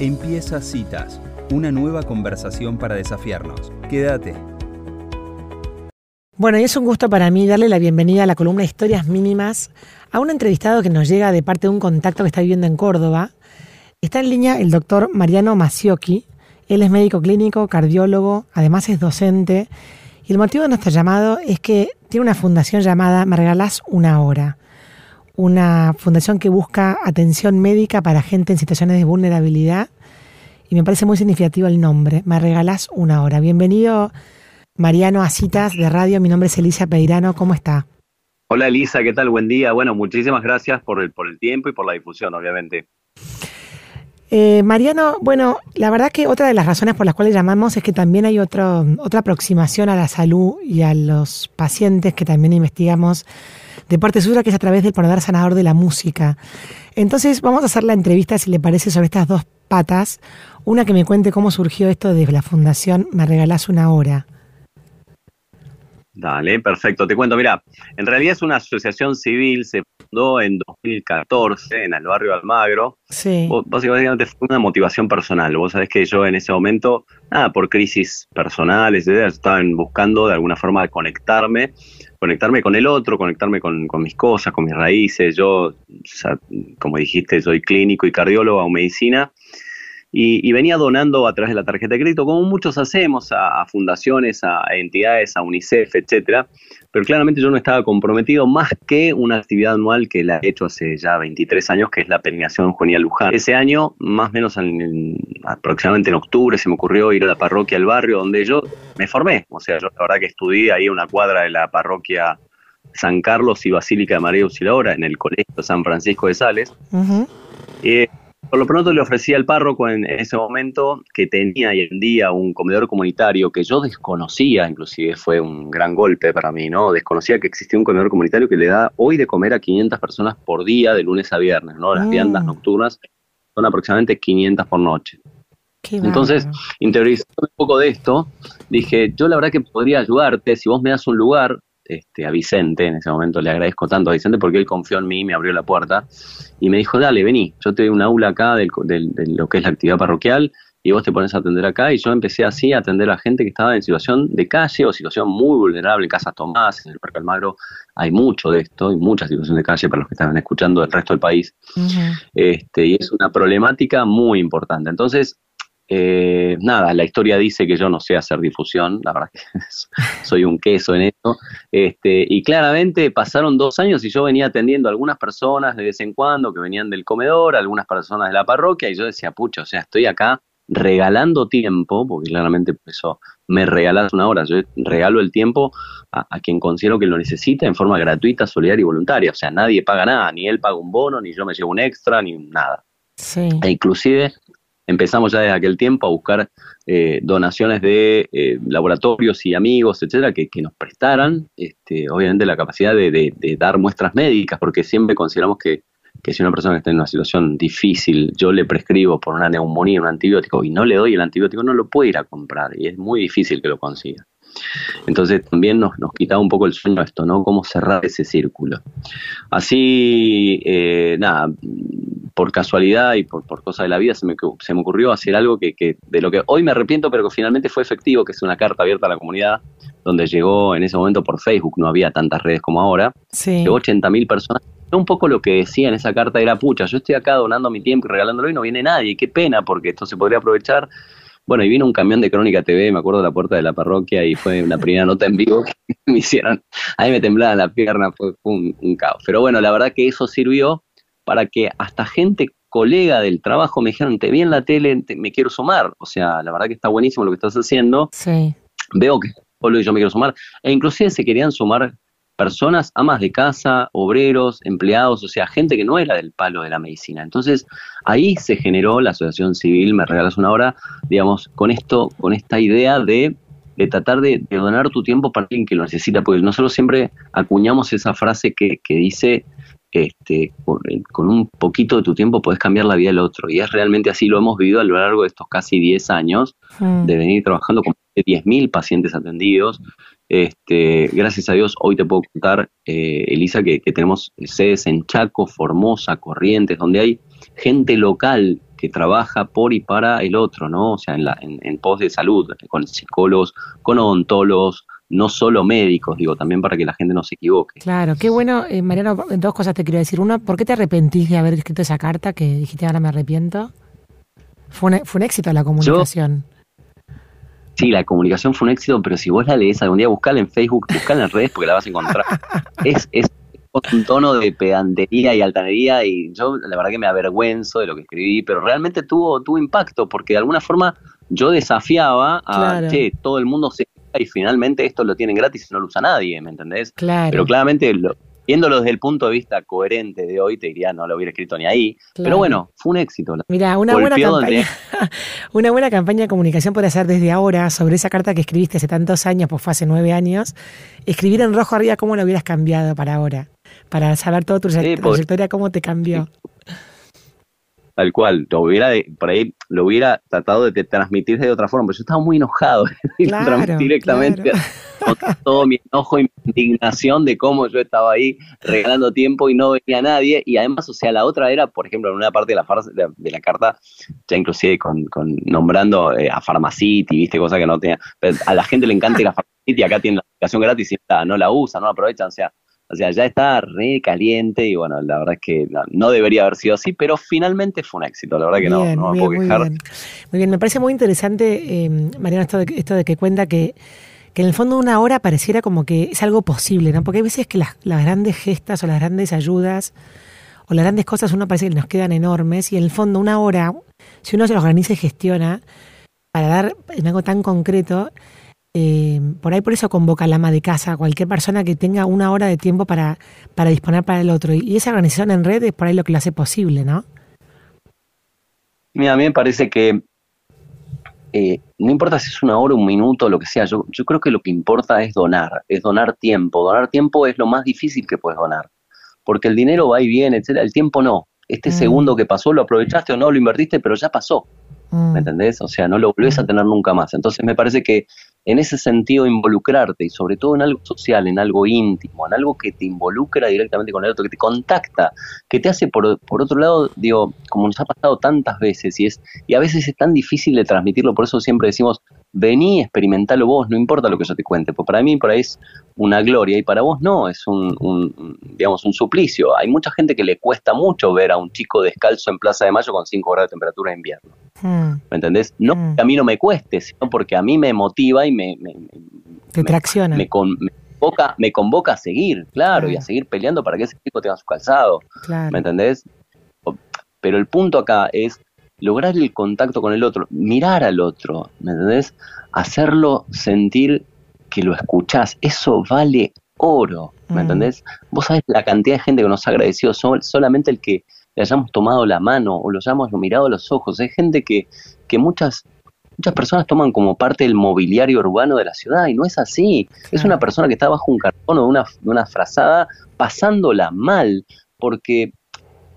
Empieza Citas, una nueva conversación para desafiarnos. Quédate. Bueno, y es un gusto para mí darle la bienvenida a la columna Historias Mínimas a un entrevistado que nos llega de parte de un contacto que está viviendo en Córdoba. Está en línea el doctor Mariano Maciocchi. Él es médico clínico, cardiólogo, además es docente. Y el motivo de nuestro llamado es que tiene una fundación llamada Me Regalás Una Hora una fundación que busca atención médica para gente en situaciones de vulnerabilidad y me parece muy significativo el nombre. Me regalás una hora. Bienvenido, Mariano, a Citas de Radio. Mi nombre es Elisa Peirano. ¿Cómo está? Hola, Elisa. ¿Qué tal? Buen día. Bueno, muchísimas gracias por el, por el tiempo y por la difusión, obviamente. Eh, Mariano, bueno, la verdad que otra de las razones por las cuales llamamos es que también hay otro, otra aproximación a la salud y a los pacientes que también investigamos de parte suya, que es a través del poder sanador de la música. Entonces vamos a hacer la entrevista, si le parece, sobre estas dos patas. Una que me cuente cómo surgió esto desde la fundación Me Regalás una hora. Dale, perfecto. Te cuento, mira, en realidad es una asociación civil, se fundó en 2014 en el barrio Almagro. Sí. Básicamente fue una motivación personal. Vos sabés que yo en ese momento, nada, por crisis personales, estaban buscando de alguna forma conectarme conectarme con el otro, conectarme con, mis cosas, con mis raíces. Yo, como dijiste, soy clínico y cardiólogo o medicina. Y, venía donando a través de la tarjeta de crédito, como muchos hacemos, a, fundaciones, a, entidades, a UNICEF, etcétera. Pero claramente yo no estaba comprometido más que una actividad anual que la he hecho hace ya 23 años, que es la peregrinación Juanía Luján. Ese año, más o menos aproximadamente en octubre, se me ocurrió ir a la parroquia al barrio donde yo me formé. O sea, yo la verdad que estudié ahí una cuadra de la parroquia San Carlos y Basílica de María Auxiliadora en el Colegio San Francisco de Sales. Por lo pronto le ofrecí al párroco en, ese momento que tenía y en día un comedor comunitario que yo desconocía, inclusive fue un gran golpe para mí, ¿no? Desconocía que existía un comedor comunitario que le da hoy de comer a 500 personas por día de lunes a viernes, ¿no? Las viandas mm. nocturnas son aproximadamente 500 por noche. Entonces, interiorizando un poco de esto, dije, yo la verdad que podría ayudarte si vos me das un lugar, este, a Vicente, en ese momento le agradezco tanto a Vicente porque él confió en mí, me abrió la puerta y me dijo, dale, vení, yo te doy un aula acá de lo que es la actividad parroquial y vos te pones a atender acá y yo empecé así a atender a gente que estaba en situación de calle o situación muy vulnerable, en Casas Tomás, en el Parque Almagro, hay mucho de esto, hay mucha situación de calle para los que estaban escuchando del resto del país, este, y es una problemática muy importante. Entonces, eh, nada, la historia dice que yo no sé hacer difusión, la verdad que soy un queso en esto. Este, y claramente pasaron dos años y yo venía atendiendo a algunas personas de vez en cuando que venían del comedor, algunas personas de la parroquia, y yo decía, pucha, o sea, estoy acá regalando tiempo, porque claramente eso me regalas una hora, yo regalo el tiempo a, a, quien considero que lo necesita en forma gratuita, solidaria y voluntaria, o sea, nadie paga nada, ni él paga un bono, ni yo me llevo un extra, ni nada. Sí. E inclusive empezamos ya desde aquel tiempo a buscar eh, donaciones de eh, laboratorios y amigos, etcétera, que, nos prestaran, este, obviamente, la capacidad de, dar muestras médicas, porque siempre consideramos que, si una persona está en una situación difícil, yo le prescribo por una neumonía un antibiótico y no le doy el antibiótico, no lo puede ir a comprar y es muy difícil que lo consiga. Entonces también nos, nos quitaba un poco el sueño esto, ¿no? Cómo cerrar ese círculo. Así, eh, nada, por casualidad y por, por cosa de la vida se me, se me ocurrió hacer algo que, que, de lo que hoy me arrepiento, pero que finalmente fue efectivo, que es una carta abierta a la comunidad, donde llegó en ese momento por Facebook, no había tantas redes como ahora, sí. llegó 80 mil personas. Un poco lo que decía en esa carta era, pucha, yo estoy acá donando mi tiempo y regalándolo y no viene nadie, qué pena, porque esto se podría aprovechar bueno, y vino un camión de Crónica TV, me acuerdo de la puerta de la parroquia y fue una primera nota en vivo que me hicieron. Ahí me temblaba la pierna, fue, un, caos. Pero bueno, la verdad que eso sirvió para que hasta gente colega del trabajo me dijeron, te vi en la tele, me quiero sumar. O sea, la verdad que está buenísimo lo que estás haciendo. Sí. Veo que solo yo me quiero sumar. E inclusive se querían sumar personas, amas de casa, obreros, empleados, o sea, gente que no era del palo de la medicina. Entonces, ahí se generó la asociación civil, me regalas una hora, digamos, con esto, con esta idea de, de tratar de, donar tu tiempo para alguien que lo necesita, porque nosotros siempre acuñamos esa frase que, que dice, este, con, un poquito de tu tiempo puedes cambiar la vida del otro. Y es realmente así, lo hemos vivido a lo largo de estos casi 10 años, mm. de venir trabajando con 10.000 pacientes atendidos, este, gracias a Dios, hoy te puedo contar, eh, Elisa, que, tenemos sedes en Chaco, Formosa, Corrientes, donde hay gente local que trabaja por y para el otro, ¿no? O sea, en, la, en, pos de salud, con psicólogos, con odontólogos, no solo médicos, digo, también para que la gente no se equivoque. Claro, qué bueno, eh, Mariano, dos cosas te quiero decir. Una, ¿por qué te arrepentís de haber escrito esa carta que dijiste ahora me arrepiento? Fue un, fue un éxito la comunicación. sí, la comunicación fue un éxito, pero si vos la lees algún día, buscala en Facebook, buscala en redes porque la vas a encontrar. es, es un tono de pedantería y altanería y yo la verdad que me avergüenzo de lo que escribí, pero realmente tuvo, tuvo impacto porque de alguna forma yo desafiaba a que todo el mundo se y finalmente esto lo tienen gratis y no lo usa nadie, ¿me entendés? Claro. Pero claramente viéndolo desde el punto de vista coherente de hoy, te diría, no lo hubiera escrito ni ahí. Pero bueno, fue un éxito. Mira, una buena campaña, una buena campaña de comunicación puede hacer desde ahora sobre esa carta que escribiste hace tantos años, pues fue hace nueve años, escribir en rojo arriba cómo lo hubieras cambiado para ahora para saber toda tu trayectoria, cómo te cambió. Tal cual, lo hubiera, por ahí lo hubiera tratado de transmitir de otra forma, pero yo estaba muy enojado directamente con todo mi enojo y mi indignación de cómo yo estaba ahí regalando tiempo y no venía nadie. Y además, o sea, la otra era, por ejemplo, en una parte de la, de, la carta, ya inclusive con, nombrando eh, a Pharmacity, viste, cosa que no tenía. a la gente le encanta ir a Pharmacity, acá tiene la aplicación gratis y no la usan, no la aprovechan, o sea o sea, ya está re caliente y bueno, la verdad es que no, debería haber sido así, pero finalmente fue un éxito, la verdad que no, no me puedo quejar. Muy bien. me parece muy interesante, eh, Mariana, esto de, esto de que cuenta que, que en el fondo una hora pareciera como que es algo posible, ¿no? Porque hay veces que las, las grandes gestas o las grandes ayudas o las grandes cosas uno parece que nos quedan enormes y en el fondo una hora, si uno se lo organiza y gestiona para dar en algo tan concreto, eh, por ahí por eso convoca la ama de casa, cualquier persona que tenga una hora de tiempo para, para disponer para el otro. Y esa organización en red es por ahí lo que lo hace posible, ¿no? Mira, a mí me parece que eh, no importa si es una hora, un minuto, lo que sea, yo, yo creo que lo que importa es donar, es donar tiempo. Donar tiempo es lo más difícil que puedes donar, porque el dinero va y viene, etcétera, el tiempo no. Este mm. segundo que pasó, lo aprovechaste o no, lo invertiste, pero ya pasó. ¿Me mm. entendés? O sea, no lo volvés a mm. tener nunca más. Entonces me parece que en ese sentido involucrarte y sobre todo en algo social, en algo íntimo, en algo que te involucra directamente con el otro, que te contacta, que te hace por, por otro lado, digo, como nos ha pasado tantas veces y es y a veces es tan difícil de transmitirlo, por eso siempre decimos, vení, experimentalo vos, no importa lo que yo te cuente, pues para mí por ahí es una gloria y para vos no, es un, digamos, un suplicio. Hay mucha gente que le cuesta mucho ver a un chico descalzo en Plaza de Mayo con 5 grados de temperatura de invierno. Hmm. ¿Me entendés? No hmm. que a mí no me cueste, sino porque a mí me motiva y me... me Te tracciona. Me, convoca, me convoca a seguir, claro, y a seguir peleando para que ese chico tenga su calzado. ¿Me entendés? Pero el punto acá es lograr el contacto con el otro, mirar al otro, ¿me entendés? Hacerlo sentir que lo escuchás, eso vale oro, ¿me mm. entendés? Vos sabés la cantidad de gente que nos ha agradecido, solamente el que le hayamos tomado la mano o lo hayamos mirado a los ojos, hay gente que, que muchas muchas personas toman como parte del mobiliario urbano de la ciudad y no es así. Es una persona que está bajo un cartón o de una, una frazada pasándola mal, porque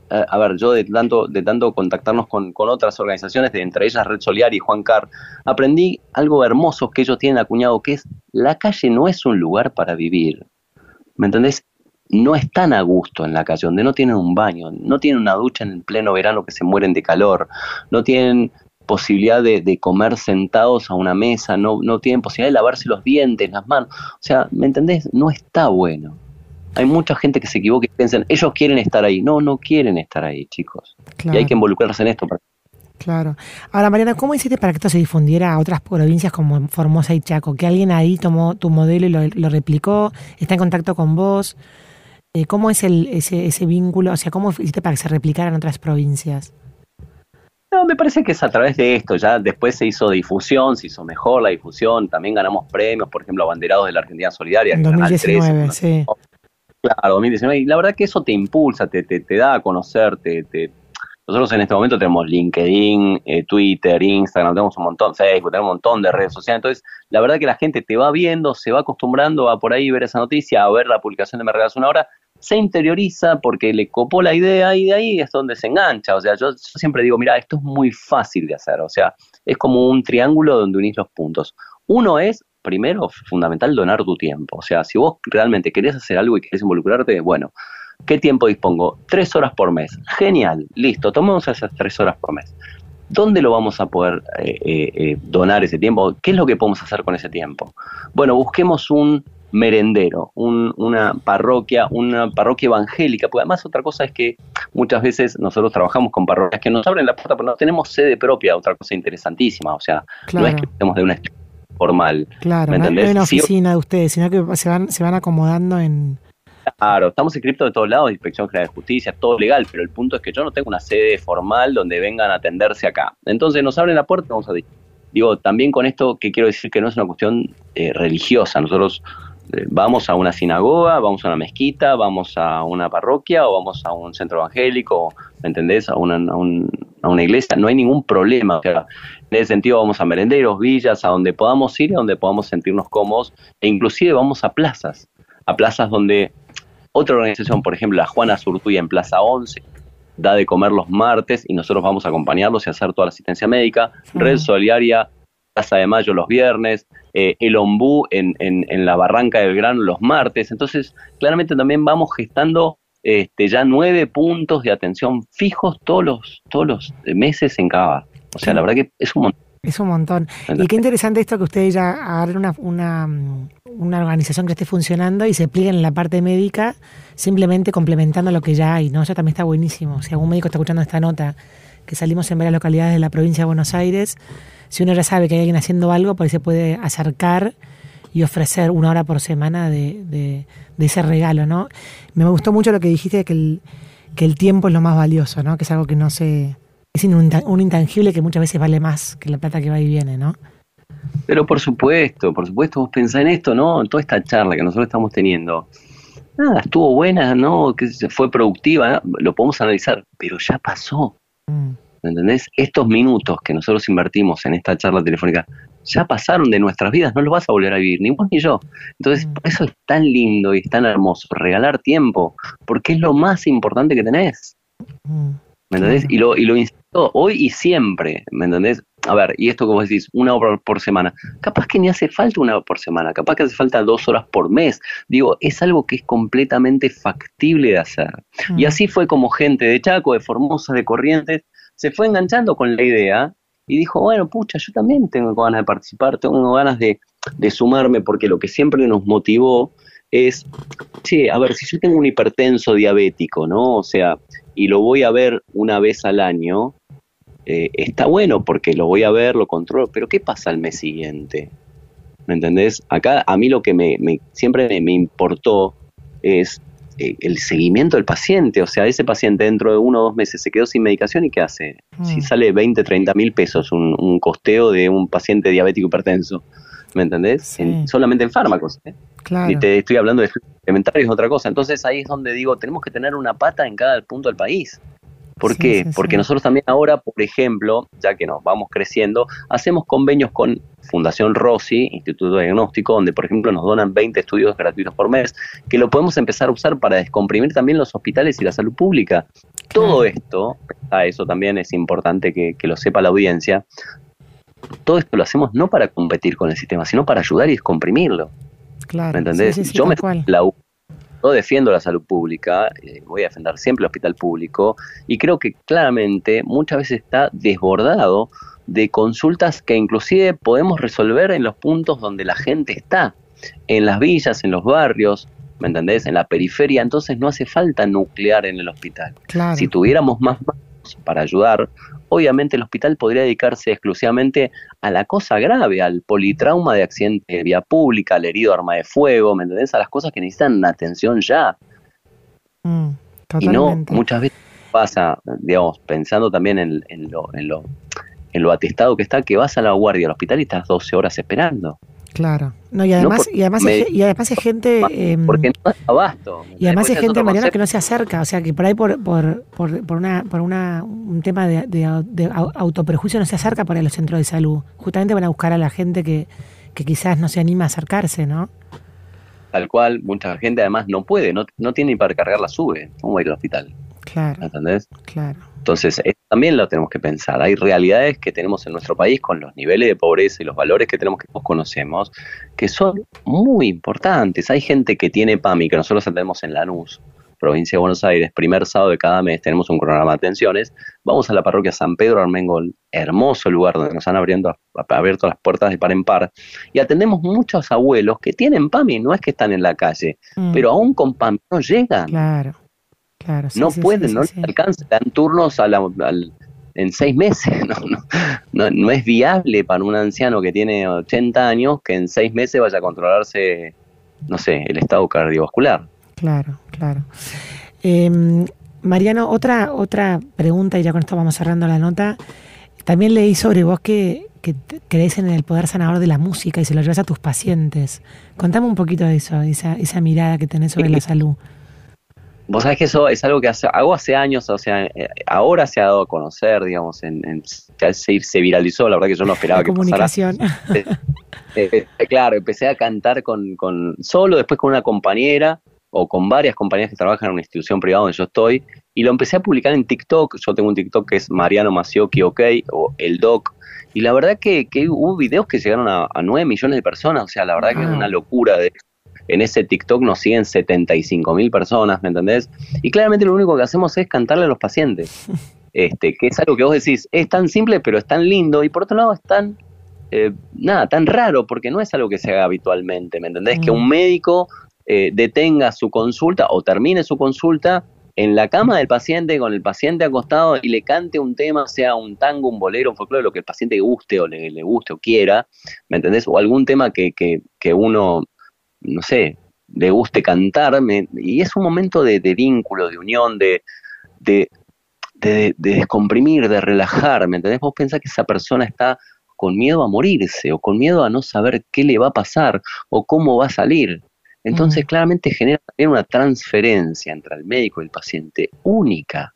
a ver, yo de tanto, de tanto contactarnos con, otras organizaciones, de entre ellas Red Soliar y Juan Car, aprendí algo hermoso que ellos tienen acuñado, que es la calle no es un lugar para vivir. ¿Me entendés? No están a gusto en la calle, donde no tienen un baño, no tienen una ducha en el pleno verano que se mueren de calor, no tienen posibilidad de, de comer sentados a una mesa, no, no tienen posibilidad de lavarse los dientes, las manos. O sea, ¿me entendés? No está bueno. Hay mucha gente que se equivoca y piensan, ellos quieren estar ahí. No, no quieren estar ahí, chicos. Y hay que involucrarse en esto. Claro. Ahora, Mariana, ¿cómo hiciste para que esto se difundiera a otras provincias como Formosa y Chaco? Que alguien ahí tomó tu modelo y lo, replicó, está en contacto con vos. Eh, ¿Cómo es el, ese, ese vínculo? O sea, ¿cómo hiciste para que se replicara en otras provincias? No, me parece que es a través de esto. Ya después se hizo difusión, se hizo mejor la difusión. También ganamos premios, por ejemplo, abanderados de la Argentina Solidaria. En 2019, sí. Claro, 2019. Y la verdad que eso te impulsa, te, te, te da a conocer, te, nosotros en este momento tenemos LinkedIn, eh, Twitter, Instagram, tenemos un montón, Facebook, tenemos un montón de redes sociales. Entonces, la verdad que la gente te va viendo, se va acostumbrando a por ahí ver esa noticia, a ver la publicación de Me Regalas una hora, se interioriza porque le copó la idea y de ahí es donde se engancha. O sea, yo, yo siempre digo, mira, esto es muy fácil de hacer. O sea, es como un triángulo donde unís los puntos. Uno es primero, fundamental, donar tu tiempo. O sea, si vos realmente querés hacer algo y querés involucrarte, bueno, ¿Qué tiempo dispongo? Tres horas por mes. Genial, listo, tomemos esas tres horas por mes. ¿Dónde lo vamos a poder eh, eh, eh, donar ese tiempo? ¿Qué es lo que podemos hacer con ese tiempo? Bueno, busquemos un merendero, una parroquia, una parroquia evangélica, porque además otra cosa es que muchas veces nosotros trabajamos con parroquias que nos abren la puerta, pero no tenemos sede propia, otra cosa interesantísima, o sea, no es que estemos de una formal. Claro, ¿me no, hay una oficina de ustedes, sino que se van, se van acomodando en... Claro, estamos inscritos de todos lados, Inspección General de Justicia, todo legal, pero el punto es que yo no tengo una sede formal donde vengan a atenderse acá. Entonces nos abren la puerta, vamos a decir. Digo, también con esto que quiero decir que no es una cuestión eh, religiosa. Nosotros vamos a una sinagoga, vamos a una mezquita, vamos a una parroquia o vamos a un centro evangélico, ¿me entendés? A una, a, una iglesia, no hay ningún problema. en ese sentido vamos a merenderos, villas, a donde podamos ir, a donde podamos sentirnos cómodos, e inclusive vamos a plazas, a plazas donde otra organización, por ejemplo, la Juana Surtuya en Plaza 11, da de comer los martes y nosotros vamos a acompañarlos y hacer toda la asistencia médica. Red Solidaria, Plaza de Mayo los viernes, eh, el Ombú en, en, la Barranca del Grano los martes. Entonces, claramente también vamos gestando este, ya nueve puntos de atención fijos todos los, todos los meses en cada. O sea, la verdad que es un montón. Es un montón. Y qué interesante esto que ustedes ya agarren una, una, una, organización que esté funcionando y se plieguen en la parte médica, simplemente complementando lo que ya hay, ¿no? Eso también está buenísimo. Si algún médico está escuchando esta nota, que salimos en varias localidades de la provincia de Buenos Aires, si uno ya sabe que hay alguien haciendo algo, pues se puede acercar y ofrecer una hora por semana de, de, ese regalo, ¿no? Me gustó mucho lo que dijiste, que el, que el tiempo es lo más valioso, ¿no? Que es algo que no se... Es un intangible que muchas veces vale más que la plata que va y viene, ¿no? Pero por supuesto, por supuesto, vos pensás en esto, ¿no? En toda esta charla que nosotros estamos teniendo. Nada, estuvo buena, ¿no? Que fue productiva, lo podemos analizar, pero ya pasó. Mm. ¿Me entendés? Estos minutos que nosotros invertimos en esta charla telefónica ya pasaron de nuestras vidas, no los vas a volver a vivir, ni vos ni yo. Entonces, mm. por eso es tan lindo y es tan hermoso regalar tiempo, porque es lo más importante que tenés. Mm. ¿Me entendés? Y lo, y lo insisto hoy y siempre, ¿me entendés? A ver, y esto vos decís, una hora por semana, capaz que ni hace falta una hora por semana, capaz que hace falta dos horas por mes. Digo, es algo que es completamente factible de hacer. Y mm. así fue como gente de Chaco, de Formosa, de Corrientes, se fue enganchando con la idea y dijo, bueno, pucha, yo también tengo ganas de participar, tengo ganas de, sumarme, porque lo que siempre nos motivó es, sí, a ver, si yo tengo un hipertenso diabético, ¿no? O sea, y lo voy a ver una vez al año, eh, está bueno porque lo voy a ver, lo controlo, pero ¿qué pasa al mes siguiente? ¿Me entendés? Acá a mí lo que me, siempre me, me importó es el seguimiento del paciente. O sea, ese paciente dentro de uno o dos meses se quedó sin medicación y ¿qué hace? Si mm. sale 20, 30 mil pesos un, costeo de un paciente diabético hipertenso, ¿me entendés? solamente en fármacos. ¿eh? Y te estoy hablando de es otra cosa. Entonces ahí es donde digo, tenemos que tener una pata en cada punto del país. ¿Por qué? Porque nosotros también ahora, por ejemplo, ya que nos vamos creciendo, hacemos convenios con Fundación Rossi, Instituto de Diagnóstico, donde por ejemplo nos donan 20 estudios gratuitos por mes, que lo podemos empezar a usar para descomprimir también los hospitales y la salud pública. Todo esto, a eso también es importante que, lo sepa la audiencia, todo esto lo hacemos no para competir con el sistema, sino para ayudar y descomprimirlo. Claro. ¿Me entendés? Yo me la yo defiendo la salud pública, eh, voy a defender siempre el hospital público y creo que claramente muchas veces está desbordado de consultas que inclusive podemos resolver en los puntos donde la gente está, en las villas, en los barrios, ¿me entendés? En la periferia, entonces no hace falta nuclear en el hospital. Si tuviéramos más para ayudar, obviamente el hospital podría dedicarse exclusivamente a la cosa grave, al politrauma de accidente de vía pública, al herido arma de fuego, ¿me entendés? A las cosas que necesitan atención ya. Mm, y no, muchas veces pasa, digamos, pensando también en, lo, en, lo, en lo atestado que está, que vas a la guardia al hospital y estás 12 horas esperando. Claro. No, y además, y además, y además hay gente. Porque no es abasto. Y además hay gente, Mariana, que no se acerca. O sea, que por ahí, por, por, por, por una, por una, un tema de, de, autoperjuicio, no se acerca por ahí a los centros de salud. Justamente van a buscar a la gente que, que quizás no se anima a acercarse, ¿no? Tal cual, mucha gente además no puede, no, no tiene ni para cargar la sube. ¿Cómo va a ir al hospital? Claro. ¿Entendés? Claro. Entonces, también lo tenemos que pensar. Hay realidades que tenemos en nuestro país con los niveles de pobreza y los valores que tenemos que todos conocemos, que son muy importantes. Hay gente que tiene PAMI, que nosotros atendemos en Lanús, provincia de Buenos Aires, primer sábado de cada mes tenemos un programa de atenciones, vamos a la parroquia San Pedro Armengol, hermoso lugar donde nos han abriendo, abierto las puertas de par en par, y atendemos muchos abuelos que tienen PAMI, no es que están en la calle, mm. pero aún con PAMI no llegan. Claro, claro. no pueden, no les alcanzan, dan turnos a la, en seis meses. No, no, es viable para un anciano que tiene 80 años que en seis meses vaya a controlarse, no sé, el estado cardiovascular. Claro, claro. Em, Mariano, otra, otra pregunta, y ya con esto vamos cerrando la nota. También leí sobre vos que, que crees en el poder sanador de la música y se lo llevas a tus pacientes. Contame un poquito de eso, esa, esa mirada que tenés sobre la salud. Vos sabés que eso es algo que hago hace años, o sea, eh, ahora se ha dado a conocer, digamos, en, en se, se, viralizó, la verdad que yo no esperaba que comunicación. pasara. Eh, eh, claro, empecé a cantar con, con, solo, después con una compañera o con varias compañeras que trabajan en una institución privada donde yo estoy, y lo empecé a publicar en TikTok, yo tengo un TikTok que es Mariano Macioki OK, o El Doc, y la verdad que, que hubo videos que llegaron a, a 9 millones de personas, o sea, la verdad que es una locura de en ese TikTok nos siguen 75 mil personas, ¿me entendés? Y claramente lo único que hacemos es cantarle a los pacientes, este, que es algo que vos decís, es tan simple pero es tan lindo y por otro lado es tan, eh, nada, tan raro porque no es algo que se haga habitualmente, ¿me entendés? Que un mm. médico eh, detenga su consulta o termine su consulta en la cama del paciente, con el paciente acostado y le cante un tema, sea un tango, un bolero, un folclore, lo que el paciente guste o le, guste o quiera, ¿me entendés? O algún tema que, que, que uno no sé, le guste cantarme, y es un momento de, vínculo, de unión, de, de, de, descomprimir, de relajar, ¿me entendés? Vos pensás que esa persona está con miedo a morirse, o con miedo a no saber qué le va a pasar, o cómo va a salir. Entonces, claramente genera también una transferencia entre el médico y el paciente única.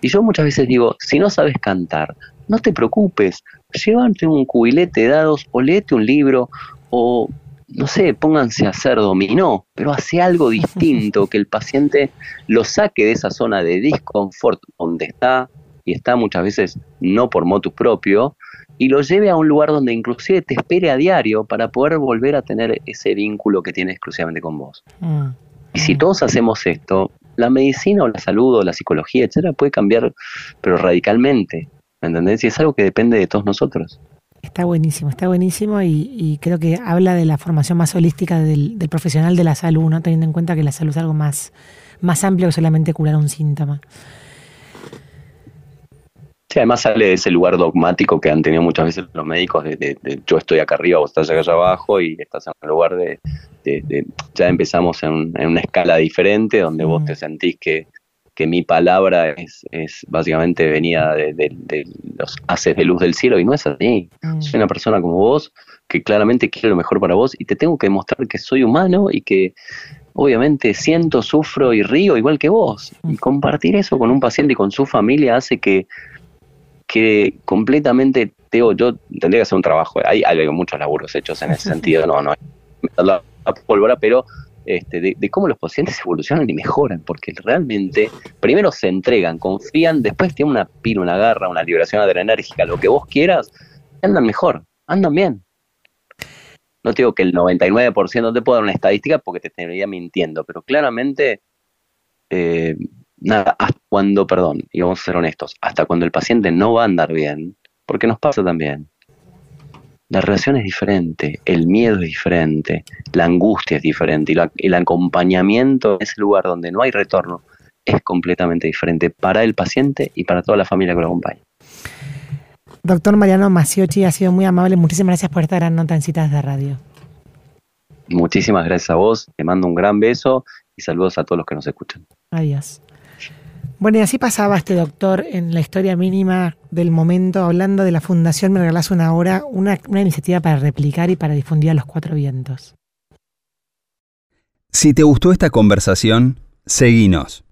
Y yo muchas veces digo, si no sabes cantar, no te preocupes, llévate un cubilete de dados o léete un libro o no sé, pónganse a hacer dominó, pero hace algo distinto, que el paciente lo saque de esa zona de disconfort donde está, y está muchas veces no por motus propio, y lo lleve a un lugar donde inclusive te espere a diario para poder volver a tener ese vínculo que tiene exclusivamente con vos. Mm. Y si todos hacemos esto, la medicina o la salud o la psicología, etcétera, puede cambiar, pero radicalmente. ¿Me entendés? Y es algo que depende de todos nosotros. Está buenísimo, está buenísimo y, creo que habla de la formación más holística del, profesional de la salud, ¿no? teniendo en cuenta que la salud es algo más, más amplio que solamente curar un síntoma. Sí, además sale de ese lugar dogmático que han tenido muchas veces los médicos de, yo estoy acá arriba, vos estás acá abajo y estás en un lugar de, ya empezamos en, una escala diferente donde vos mm. te sentís que que mi palabra es, es básicamente venida de, los haces de luz del cielo y no es así. Mm. Soy una persona como vos que claramente quiere lo mejor para vos y te tengo que demostrar que soy humano y que obviamente siento, sufro y río igual que vos. Y mm. compartir eso con un paciente y con su familia hace que, que completamente, Teo, yo tendría que hacer un trabajo. Hay, hay muchos laburos hechos en ese sentido, no, no la pólvora, pero este, de, cómo los pacientes evolucionan y mejoran, porque realmente primero se entregan, confían, después tienen una pila, una garra, una liberación adrenérgica, lo que vos quieras, andan mejor, andan bien. No te digo que el 99% no te puedo dar una estadística porque te estaría mintiendo, pero claramente, eh, nada, hasta cuando, perdón, y vamos a ser honestos, hasta cuando el paciente no va a andar bien, porque nos pasa también, la relación es diferente, el miedo es diferente, la angustia es diferente y el acompañamiento en ese lugar donde no hay retorno es completamente diferente para el paciente y para toda la familia que lo acompaña. Doctor Mariano Maciochi, ha sido muy amable. Muchísimas gracias por esta gran nota en citas de radio. Muchísimas gracias a vos. Te mando un gran beso y saludos a todos los que nos escuchan. Adiós. Bueno, y así pasaba este doctor en la historia mínima del momento, hablando de la Fundación Me Regalás una Hora, una, una iniciativa para replicar y para difundir a los cuatro vientos. Si te gustó esta conversación, seguinos